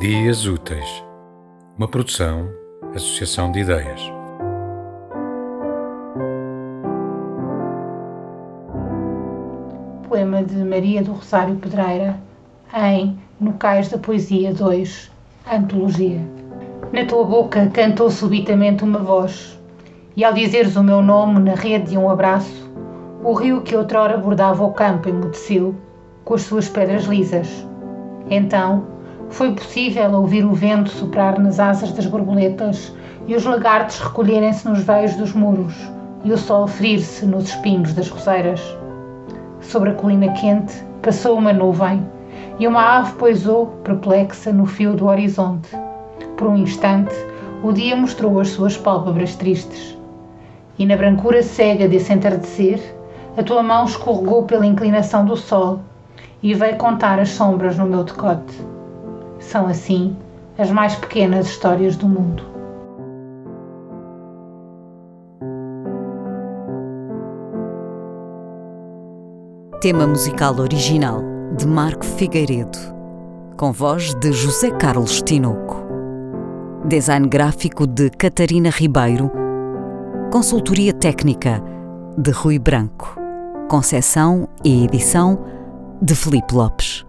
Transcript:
Dias Úteis, uma produção, associação de ideias. Poema de Maria do Rosário Pedreira, em No Cais da Poesia 2, Antologia. Na tua boca cantou subitamente uma voz, e ao dizeres o meu nome na rede de um abraço, o rio que outrora bordava o campo emudeceu, com as suas pedras lisas. Então, foi possível ouvir o vento soprar nas asas das borboletas e os lagartos recolherem-se nos veios dos muros e o sol ferir-se nos espinhos das roseiras. Sobre a colina quente passou uma nuvem e uma ave poisou, perplexa, no fio do horizonte. Por um instante, o dia mostrou as suas pálpebras tristes. E na brancura cega desse entardecer, a tua mão escorregou pela inclinação do sol e veio contar as sombras no meu decote. São assim as mais pequenas histórias do mundo. Tema musical original de Marco Figueiredo, com voz de José Carlos Tinoco. Design gráfico de Catarina Ribeiro. Consultoria técnica de Rui Branco. Concessão e edição de Felipe Lopes.